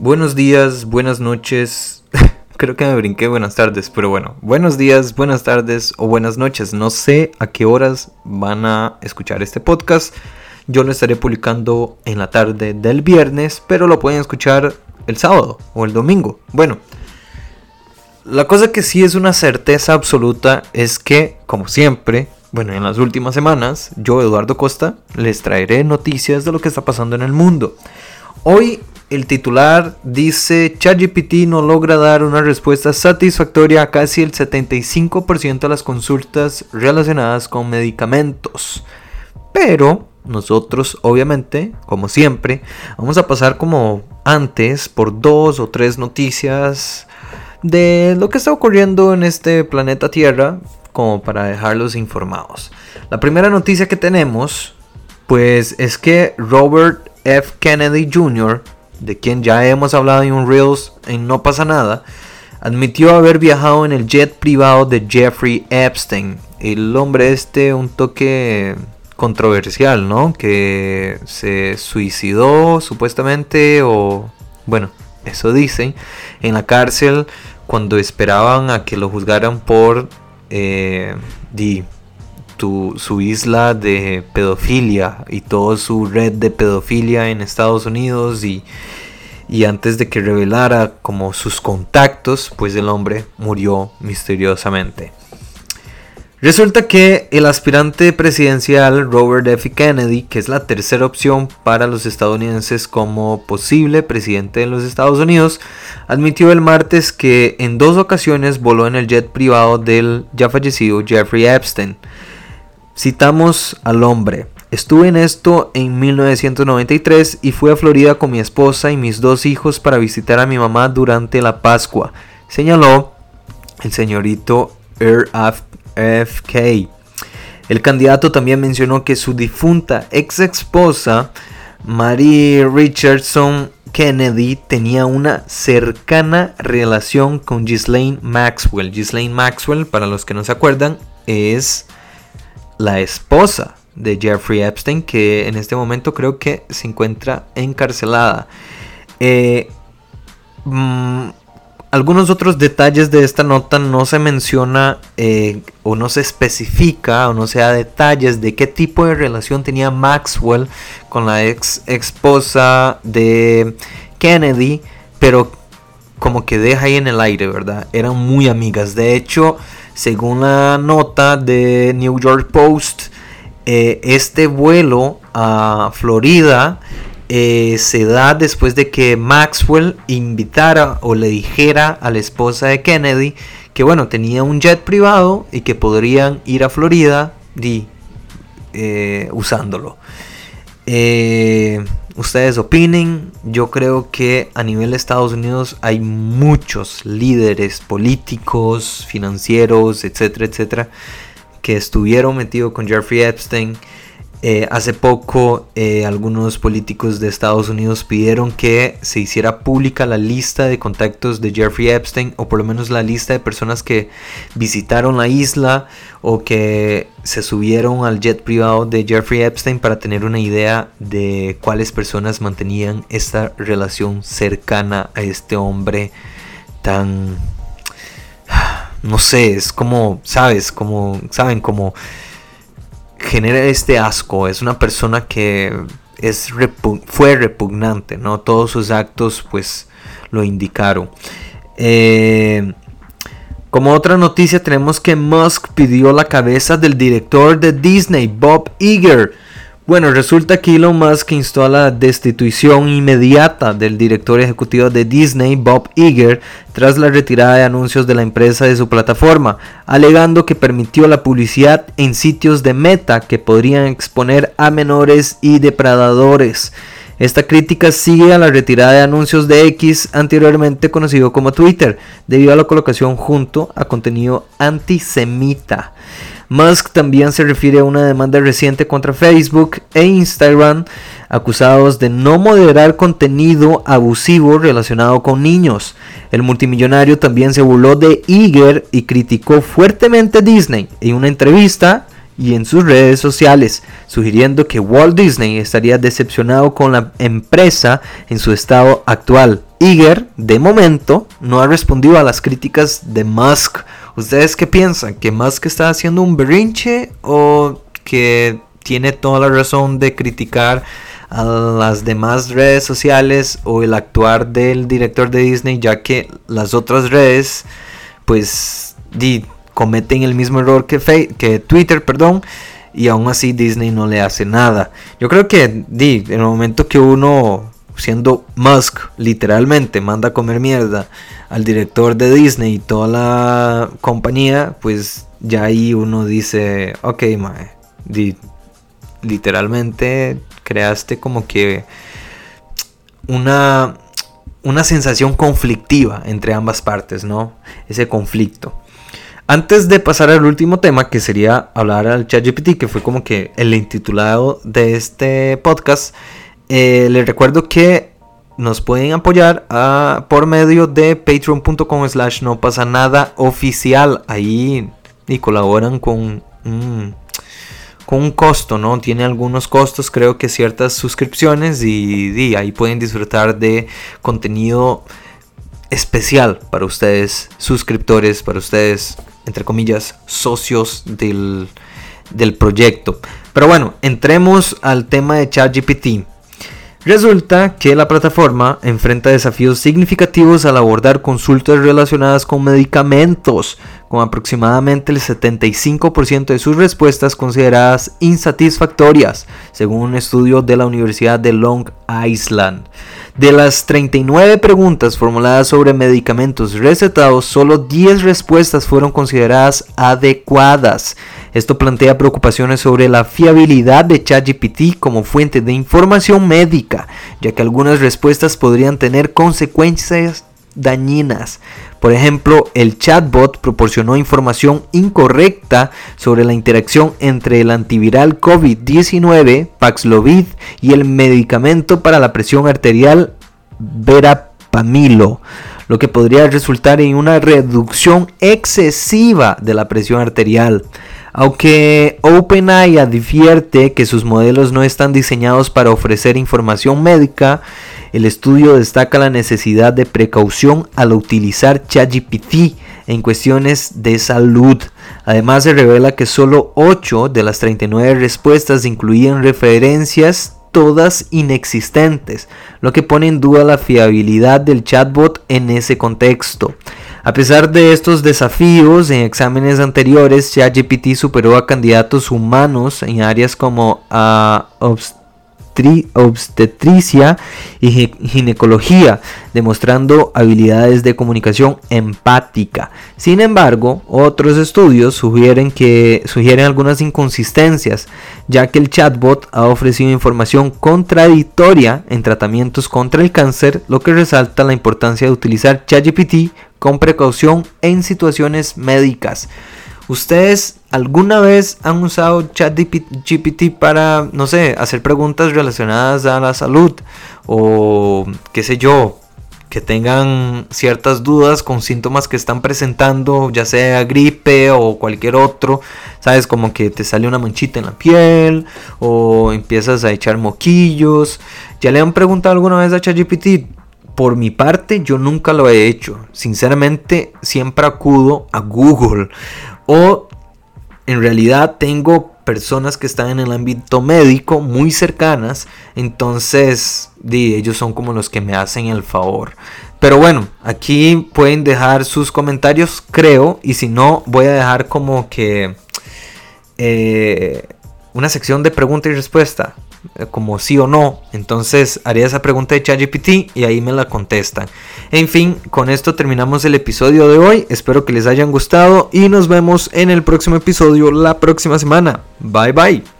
Buenos días, buenas noches. Creo que me brinqué buenas tardes, pero bueno, buenos días, buenas tardes o buenas noches. No sé a qué horas van a escuchar este podcast. Yo lo estaré publicando en la tarde del viernes, pero lo pueden escuchar el sábado o el domingo. Bueno, la cosa que sí es una certeza absoluta es que, como siempre, bueno, en las últimas semanas, yo, Eduardo Costa, les traeré noticias de lo que está pasando en el mundo. Hoy el titular dice, ChatGPT no logra dar una respuesta satisfactoria a casi el 75% de las consultas relacionadas con medicamentos. Pero nosotros, obviamente, como siempre, vamos a pasar como antes por dos o tres noticias de lo que está ocurriendo en este planeta Tierra, como para dejarlos informados. La primera noticia que tenemos, pues es que Robert F. Kennedy Jr., de quien ya hemos hablado en un Reels en No pasa nada, admitió haber viajado en el jet privado de Jeffrey Epstein. El hombre este, un toque controversial, ¿no? Que se suicidó supuestamente o, bueno, eso dicen, en la cárcel cuando esperaban a que lo juzgaran por eh, su isla de pedofilia y toda su red de pedofilia en Estados Unidos y, antes de que revelara como sus contactos, pues el hombre murió misteriosamente. Resulta que el aspirante presidencial Robert F. Kennedy, que es la tercera opción para los estadounidenses como posible presidente de los Estados Unidos, admitió el martes que en dos ocasiones voló en el jet privado del ya fallecido Jeffrey Epstein. Citamos al hombre. Estuve en esto en 1993 y fui a Florida con mi esposa y mis dos hijos para visitar a mi mamá durante la Pascua, señaló el señorito RFK. El candidato también mencionó que su difunta ex esposa, Marie Richardson Kennedy, tenía una cercana relación con Ghislaine Maxwell. Ghislaine Maxwell, para los que no se acuerdan, es la esposa de Jeffrey Epstein, que en este momento creo que se encuentra encarcelada. Eh, mm, algunos otros detalles de esta nota no se menciona eh, o no se especifica o no se da detalles de qué tipo de relación tenía Maxwell con la ex esposa de Kennedy, pero como que deja ahí en el aire, ¿verdad? Eran muy amigas. De hecho, según la nota de New York Post, eh, este vuelo a Florida eh, se da después de que Maxwell invitara o le dijera a la esposa de Kennedy que bueno, tenía un jet privado y que podrían ir a Florida eh, usándolo. Ustedes opinen, yo creo que a nivel de Estados Unidos hay muchos líderes políticos, financieros, etcétera, etcétera, que estuvieron metidos con Jeffrey Epstein. Eh, hace poco eh, algunos políticos de Estados Unidos pidieron que se hiciera pública la lista de contactos de Jeffrey Epstein o por lo menos la lista de personas que visitaron la isla o que se subieron al jet privado de Jeffrey Epstein para tener una idea de cuáles personas mantenían esta relación cercana a este hombre tan no sé, es como, sabes, como, saben, como genera este asco, es una persona que es fue repugnante, ¿no? Todos sus actos pues lo indicaron. Eh, como otra noticia tenemos que Musk pidió la cabeza del director de Disney, Bob Iger. Bueno, resulta que Elon Musk instó a la destitución inmediata del director ejecutivo de Disney, Bob Iger, tras la retirada de anuncios de la empresa de su plataforma, alegando que permitió la publicidad en sitios de meta que podrían exponer a menores y depredadores. Esta crítica sigue a la retirada de anuncios de X, anteriormente conocido como Twitter, debido a la colocación junto a contenido antisemita. Musk también se refiere a una demanda reciente contra Facebook e Instagram acusados de no moderar contenido abusivo relacionado con niños. El multimillonario también se burló de Iger y criticó fuertemente a Disney. En una entrevista, y en sus redes sociales, sugiriendo que Walt Disney estaría decepcionado con la empresa en su estado actual. Iger, de momento, no ha respondido a las críticas de Musk. ¿Ustedes qué piensan? ¿Que Musk está haciendo un berrinche o que tiene toda la razón de criticar a las demás redes sociales o el actuar del director de Disney, ya que las otras redes, pues, cometen el mismo error que, que Twitter, perdón, y aún así Disney no le hace nada. Yo creo que, di, en el momento que uno, siendo Musk, literalmente manda a comer mierda al director de Disney y toda la compañía, pues ya ahí uno dice, ok, mae, di, literalmente creaste como que una, una sensación conflictiva entre ambas partes, ¿no? Ese conflicto. Antes de pasar al último tema, que sería hablar al ChatGPT, que fue como que el intitulado de este podcast, eh, les recuerdo que nos pueden apoyar a, por medio de patreon.com slash no pasa nada oficial. Ahí y colaboran con con un costo, ¿no? Tiene algunos costos, creo que ciertas suscripciones y, ahí pueden disfrutar de contenido especial para ustedes, suscriptores, para ustedes, entre comillas, socios del, del proyecto. Pero bueno, entremos al tema de ChatGPT. Resulta que la plataforma enfrenta desafíos significativos al abordar consultas relacionadas con medicamentos, con aproximadamente el 75% de sus respuestas consideradas insatisfactorias, según un estudio de la Universidad de Long Island. De las 39 preguntas formuladas sobre medicamentos recetados, solo 10 respuestas fueron consideradas adecuadas. Esto plantea preocupaciones sobre la fiabilidad de ChatGPT como fuente de información médica, ya que algunas respuestas podrían tener consecuencias dañinas. Por ejemplo, el chatbot proporcionó información incorrecta sobre la interacción entre el antiviral COVID-19, Paxlovid, y el medicamento para la presión arterial Verapamilo, lo que podría resultar en una reducción excesiva de la presión arterial. Aunque OpenAI advierte que sus modelos no están diseñados para ofrecer información médica, el estudio destaca la necesidad de precaución al utilizar ChatGPT en cuestiones de salud. Además se revela que solo 8 de las 39 respuestas incluían referencias todas inexistentes, lo que pone en duda la fiabilidad del chatbot en ese contexto. A pesar de estos desafíos, en exámenes anteriores, ChatGPT superó a candidatos humanos en áreas como ah, obstetricia y ginecología, demostrando habilidades de comunicación empática. Sin embargo, otros estudios sugieren, que, sugieren algunas inconsistencias, ya que el chatbot ha ofrecido información contradictoria en tratamientos contra el cáncer, lo que resalta la importancia de utilizar ChatGPT con precaución en situaciones médicas. ¿Ustedes alguna vez han usado ChatGPT para, no sé, hacer preguntas relacionadas a la salud? O qué sé yo, que tengan ciertas dudas con síntomas que están presentando, ya sea gripe o cualquier otro, sabes, como que te sale una manchita en la piel o empiezas a echar moquillos. ¿Ya le han preguntado alguna vez a ChatGPT? Por mi parte, yo nunca lo he hecho. Sinceramente, siempre acudo a Google o en realidad tengo personas que están en el ámbito médico muy cercanas, entonces ellos son como los que me hacen el favor. Pero bueno, aquí pueden dejar sus comentarios, creo, y si no, voy a dejar como que eh, una sección de pregunta y respuesta. Eh, como sí o no. Entonces haría esa pregunta de ChatGPT y ahí me la contestan. En fin, con esto terminamos el episodio de hoy. Espero que les hayan gustado y nos vemos en el próximo episodio la próxima semana. Bye bye.